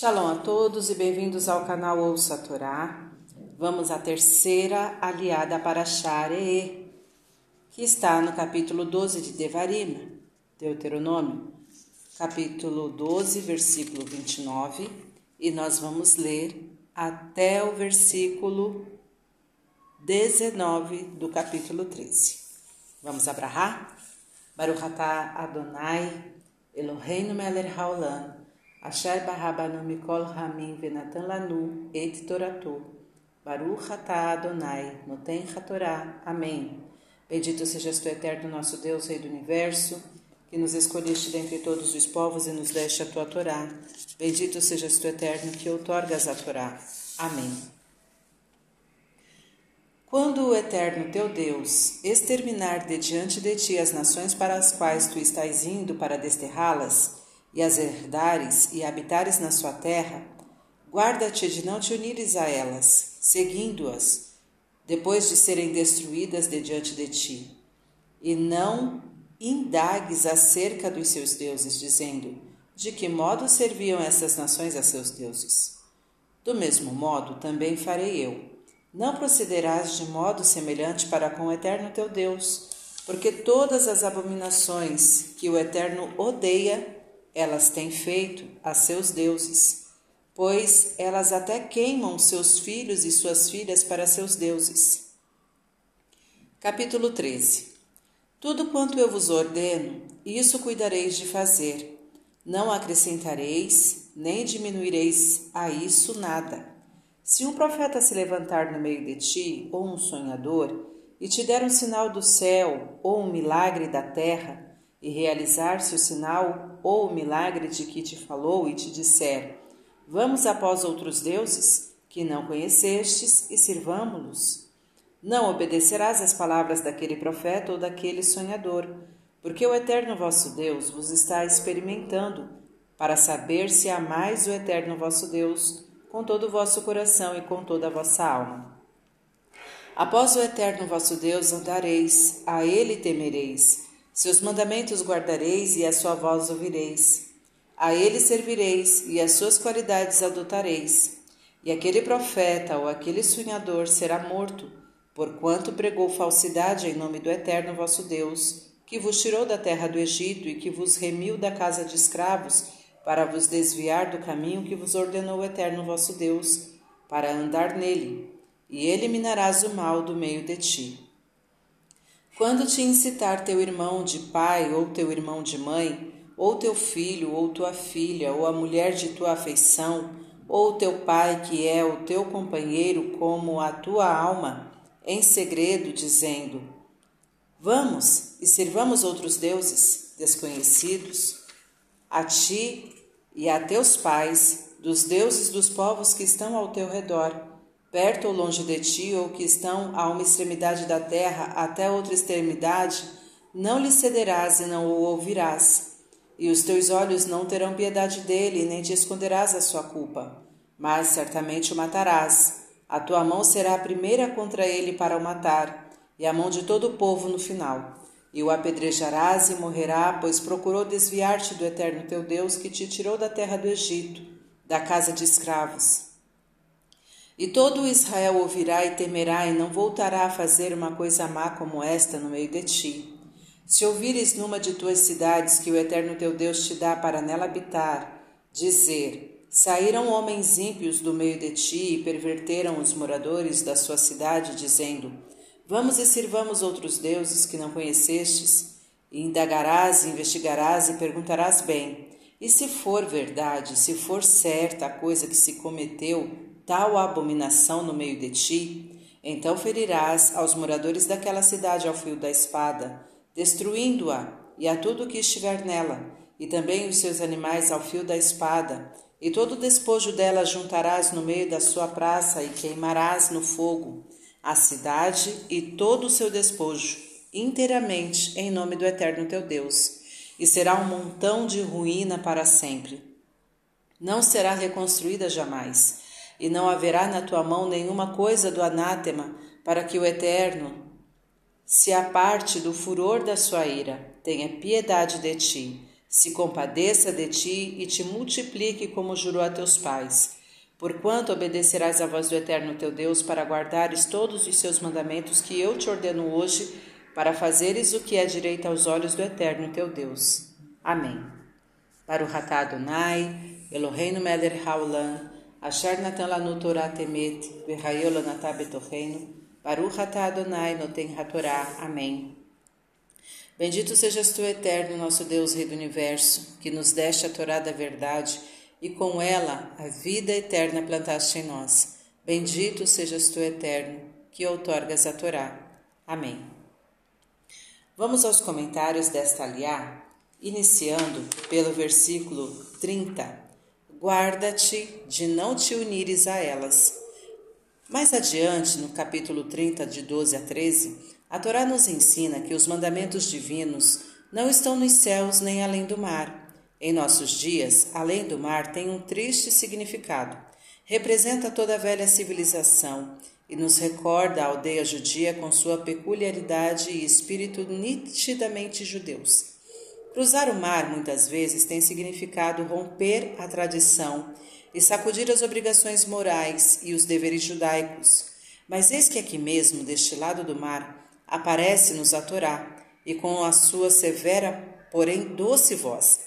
Shalom a todos e bem-vindos ao canal Ouça a Torá. Vamos à terceira aliada para Sharee, que está no capítulo 12 de Devarim, Deuteronômio, capítulo 12, versículo 29, e nós vamos ler até o versículo 19 do capítulo 13. Vamos abrahar? Baruch Adonai, Eloheinu melech haolam, Asher barabanu mikol ramin venatan lanu et toratu. Baruch atah Adonai, noten hatorá. Amém. Bendito sejas tu, eterno nosso Deus, Rei do Universo, que nos escolheste dentre todos os povos e nos deste a tua Torá. Bendito sejas tu, eterno, que outorgas a Torá. Amém. Quando o eterno teu Deus exterminar de diante de ti as nações para as quais tu estás indo para desterrá-las, e as herdares e habitares na sua terra, guarda-te de não te unires a elas, seguindo-as, depois de serem destruídas de diante de ti. E não indagues acerca dos seus deuses, dizendo: De que modo serviam essas nações a seus deuses? Do mesmo modo também farei eu. Não procederás de modo semelhante para com o eterno teu Deus, porque todas as abominações que o eterno odeia elas têm feito a seus deuses, pois elas até queimam seus filhos e suas filhas para seus deuses. Capítulo 13 Tudo quanto eu vos ordeno, isso cuidareis de fazer. Não acrescentareis, nem diminuireis a isso nada. Se um profeta se levantar no meio de ti, ou um sonhador, e te der um sinal do céu, ou um milagre da terra, e realizar-se o sinal ou o milagre de que te falou e te disser: Vamos após outros deuses que não conhecestes e sirvamo-los. Não obedecerás às palavras daquele profeta ou daquele sonhador, porque o eterno vosso Deus vos está experimentando, para saber se amais o eterno vosso Deus com todo o vosso coração e com toda a vossa alma. Após o eterno vosso Deus andareis, a ele temereis seus mandamentos guardareis e a sua voz ouvireis. A ele servireis e as suas qualidades adotareis. E aquele profeta ou aquele sonhador será morto, porquanto pregou falsidade em nome do eterno vosso Deus, que vos tirou da terra do Egito e que vos remiu da casa de escravos, para vos desviar do caminho que vos ordenou o eterno vosso Deus, para andar nele, e eliminarás o mal do meio de ti. Quando te incitar teu irmão de pai ou teu irmão de mãe, ou teu filho ou tua filha, ou a mulher de tua afeição, ou teu pai que é o teu companheiro como a tua alma, em segredo, dizendo: Vamos e sirvamos outros deuses desconhecidos, a ti e a teus pais, dos deuses dos povos que estão ao teu redor perto ou longe de ti, ou que estão a uma extremidade da terra até outra extremidade, não lhe cederás e não o ouvirás. E os teus olhos não terão piedade dele, nem te esconderás a sua culpa. Mas certamente o matarás. A tua mão será a primeira contra ele para o matar, e a mão de todo o povo no final. E o apedrejarás e morrerá, pois procurou desviar-te do eterno teu Deus que te tirou da terra do Egito, da casa de escravos. E todo Israel ouvirá e temerá, e não voltará a fazer uma coisa má como esta no meio de ti. Se ouvires numa de tuas cidades que o eterno teu Deus te dá para nela habitar, dizer: Saíram homens ímpios do meio de ti e perverteram os moradores da sua cidade, dizendo: Vamos e sirvamos outros deuses que não conhecestes. E indagarás, investigarás e perguntarás bem. E se for verdade, se for certa a coisa que se cometeu, tal abominação no meio de ti, então ferirás aos moradores daquela cidade ao fio da espada, destruindo-a e a tudo que estiver nela, e também os seus animais ao fio da espada, e todo o despojo dela juntarás no meio da sua praça e queimarás no fogo a cidade e todo o seu despojo, inteiramente em nome do eterno teu Deus, e será um montão de ruína para sempre. Não será reconstruída jamais e não haverá na tua mão nenhuma coisa do anátema, para que o Eterno se aparte do furor da sua ira, tenha piedade de ti, se compadeça de ti e te multiplique como jurou a teus pais. Porquanto obedecerás à voz do Eterno teu Deus para guardares todos os seus mandamentos que eu te ordeno hoje, para fazeres o que é direito aos olhos do Eterno teu Deus. Amém. Para o Ratá Adonai, Eloheinu Meler Haolam, Asher Natan Lanu Torah Temet, Verraeu Lanatá Betorreino, Baruch Ratá Adonai Noten Hatorá. Amém. Bendito sejas tu, Eterno, nosso Deus, Rei do Universo, que nos deste a Torá da verdade e com ela a vida eterna plantaste em nós. Bendito sejas tu, Eterno, que outorgas a Torá. Amém. Vamos aos comentários desta aliá, iniciando pelo versículo 30. Guarda-te de não te unires a elas. Mais adiante, no capítulo 30, de 12 a 13, a Torá nos ensina que os mandamentos divinos não estão nos céus nem além do mar. Em nossos dias, além do mar tem um triste significado. Representa toda a velha civilização e nos recorda a aldeia judia com sua peculiaridade e espírito nitidamente judeus. Cruzar o mar muitas vezes tem significado romper a tradição e sacudir as obrigações morais e os deveres judaicos. Mas eis que aqui mesmo, deste lado do mar, aparece-nos a Torá, e com a sua severa, porém doce voz,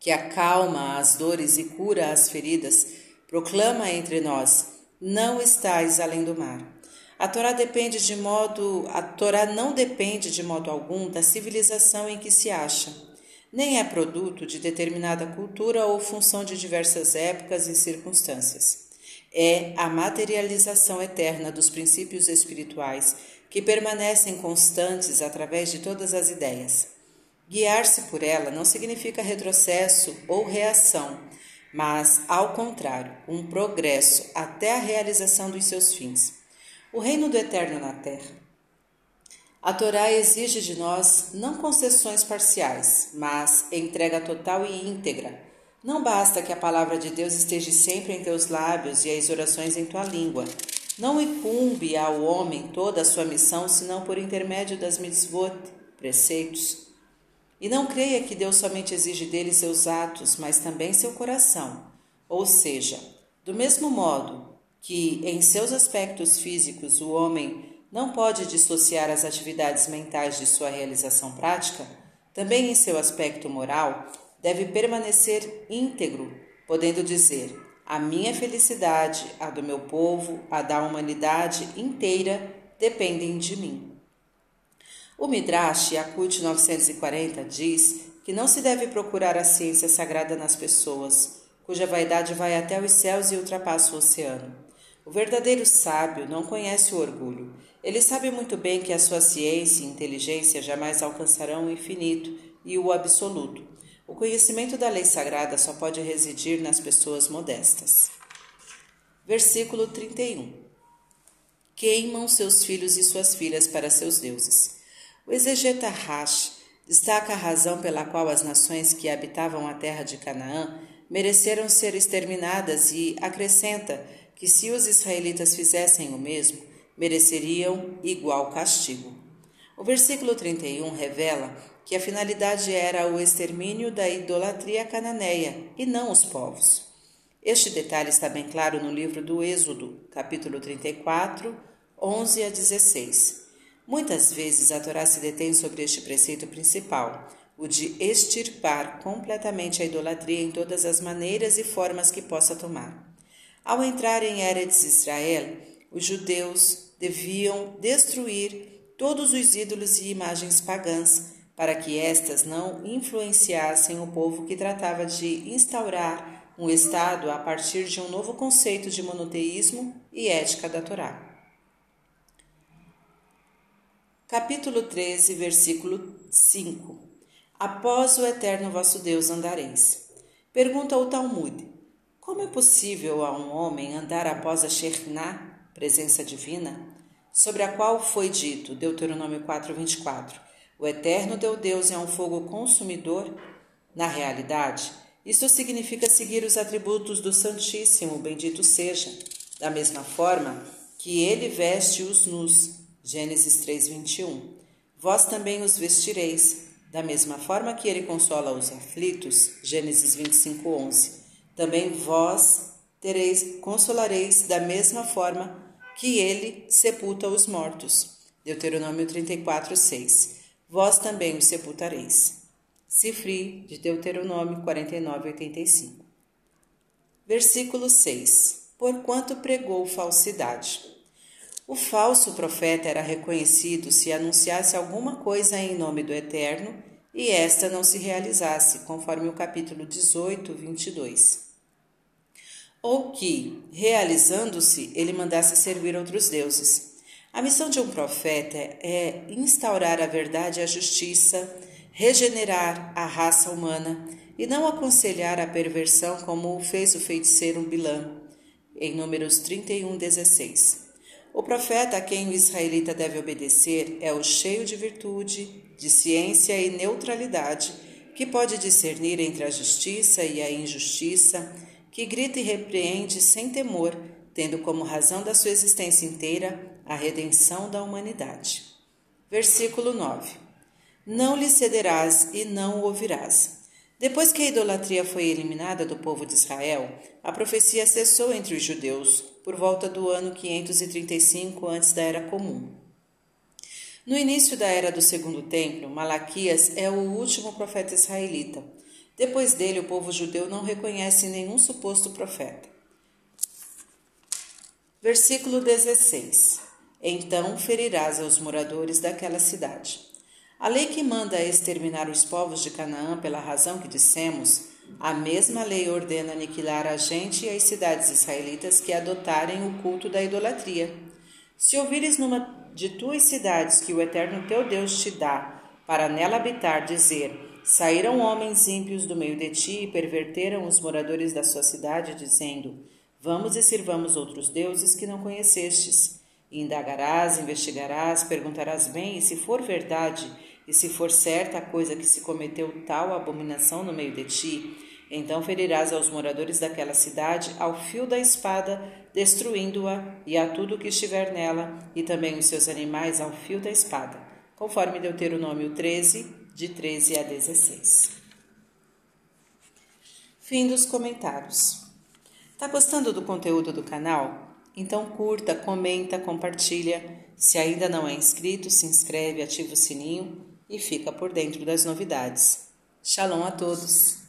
que acalma as dores e cura as feridas, proclama entre nós: não estais além do mar. A Torá depende de modo, a Torá não depende de modo algum da civilização em que se acha, nem é produto de determinada cultura ou função de diversas épocas e circunstâncias. É a materialização eterna dos princípios espirituais que permanecem constantes através de todas as ideias. Guiar-se por ela não significa retrocesso ou reação, mas, ao contrário, um progresso até a realização dos seus fins. O reino do eterno na terra. A Torá exige de nós não concessões parciais, mas entrega total e íntegra. Não basta que a palavra de Deus esteja sempre em teus lábios e as orações em tua língua, não incumbe ao homem toda a sua missão senão por intermédio das mitzvot, preceitos. E não creia que Deus somente exige dele seus atos, mas também seu coração. Ou seja, do mesmo modo que em seus aspectos físicos o homem não pode dissociar as atividades mentais de sua realização prática, também em seu aspecto moral deve permanecer íntegro, podendo dizer: a minha felicidade, a do meu povo, a da humanidade inteira dependem de mim. O Midrash Yakut 940 diz que não se deve procurar a ciência sagrada nas pessoas, cuja vaidade vai até os céus e ultrapassa o oceano. O verdadeiro sábio não conhece o orgulho. Ele sabe muito bem que a sua ciência e inteligência jamais alcançarão o infinito e o absoluto o conhecimento da lei sagrada só pode residir nas pessoas modestas. Versículo 31. Queimam seus filhos e suas filhas para seus deuses. O exegeta Rash destaca a razão pela qual as nações que habitavam a terra de Canaã mereceram ser exterminadas e acrescenta que se os israelitas fizessem o mesmo, mereceriam igual castigo. O versículo 31 revela que a finalidade era o extermínio da idolatria cananeia e não os povos. Este detalhe está bem claro no livro do Êxodo, capítulo 34, 11 a 16. Muitas vezes a Torá se detém sobre este preceito principal, o de extirpar completamente a idolatria em todas as maneiras e formas que possa tomar. Ao entrar em Eretz Israel, os judeus deviam destruir todos os ídolos e imagens pagãs para que estas não influenciassem o povo que tratava de instaurar um Estado a partir de um novo conceito de monoteísmo e ética da Torá. Capítulo 13, versículo 5 Após o eterno vosso Deus andareis. Pergunta o Talmud: Como é possível a um homem andar após a Shekhinah, presença divina, sobre a qual foi dito, Deuteronômio 4, 24, o eterno teu Deus é um fogo consumidor? Na realidade, isso significa seguir os atributos do Santíssimo, bendito seja, da mesma forma que ele veste os nus. Gênesis 3:21. Vós também os vestireis, Da mesma forma que ele consola os aflitos, Gênesis 25, 11, também vós tereis, consolareis da mesma forma que ele sepulta os mortos. Deuteronômio 34, 6. Vós também os sepultareis. Cifri, de Deuteronômio 49, 85. Versículo 6. Porquanto pregou falsidade. O falso profeta era reconhecido se anunciasse alguma coisa em nome do Eterno e esta não se realizasse, conforme o capítulo 18, 22 ou que, realizando-se, ele mandasse servir outros deuses. A missão de um profeta é instaurar a verdade e a justiça, regenerar a raça humana e não aconselhar a perversão como fez o feiticeiro Bilã, em Números 31, 16. O profeta a quem o israelita deve obedecer é o cheio de virtude, de ciência e neutralidade, que pode discernir entre a justiça e a injustiça, que grita e repreende sem temor, tendo como razão da sua existência inteira a redenção da humanidade. Versículo 9: Não lhe cederás e não o ouvirás. Depois que a idolatria foi eliminada do povo de Israel, a profecia cessou entre os judeus por volta do ano 535 antes da Era Comum. No início da era do Segundo Templo, Malaquias é o último profeta israelita depois dele, o povo judeu não reconhece nenhum suposto profeta. Versículo 16: Então ferirás aos moradores daquela cidade. A lei que manda exterminar os povos de Canaã pela razão que dissemos, a mesma lei ordena aniquilar a gente e as cidades israelitas que adotarem o culto da idolatria. Se ouvires numa de tuas cidades que o eterno teu Deus te dá, para nela habitar, dizer: Saíram homens ímpios do meio de ti e perverteram os moradores da sua cidade, dizendo: Vamos e sirvamos outros deuses que não conhecestes. E indagarás, investigarás, perguntarás bem, e se for verdade, e se for certa a coisa que se cometeu tal abominação no meio de ti, então ferirás aos moradores daquela cidade ao fio da espada, destruindo-a, e a tudo que estiver nela, e também os seus animais ao fio da espada. Conforme Deuteronômio 13, de 13 a 16. Fim dos comentários. Tá gostando do conteúdo do canal? Então curta, comenta, compartilha. Se ainda não é inscrito, se inscreve, ativa o sininho e fica por dentro das novidades. Shalom a todos!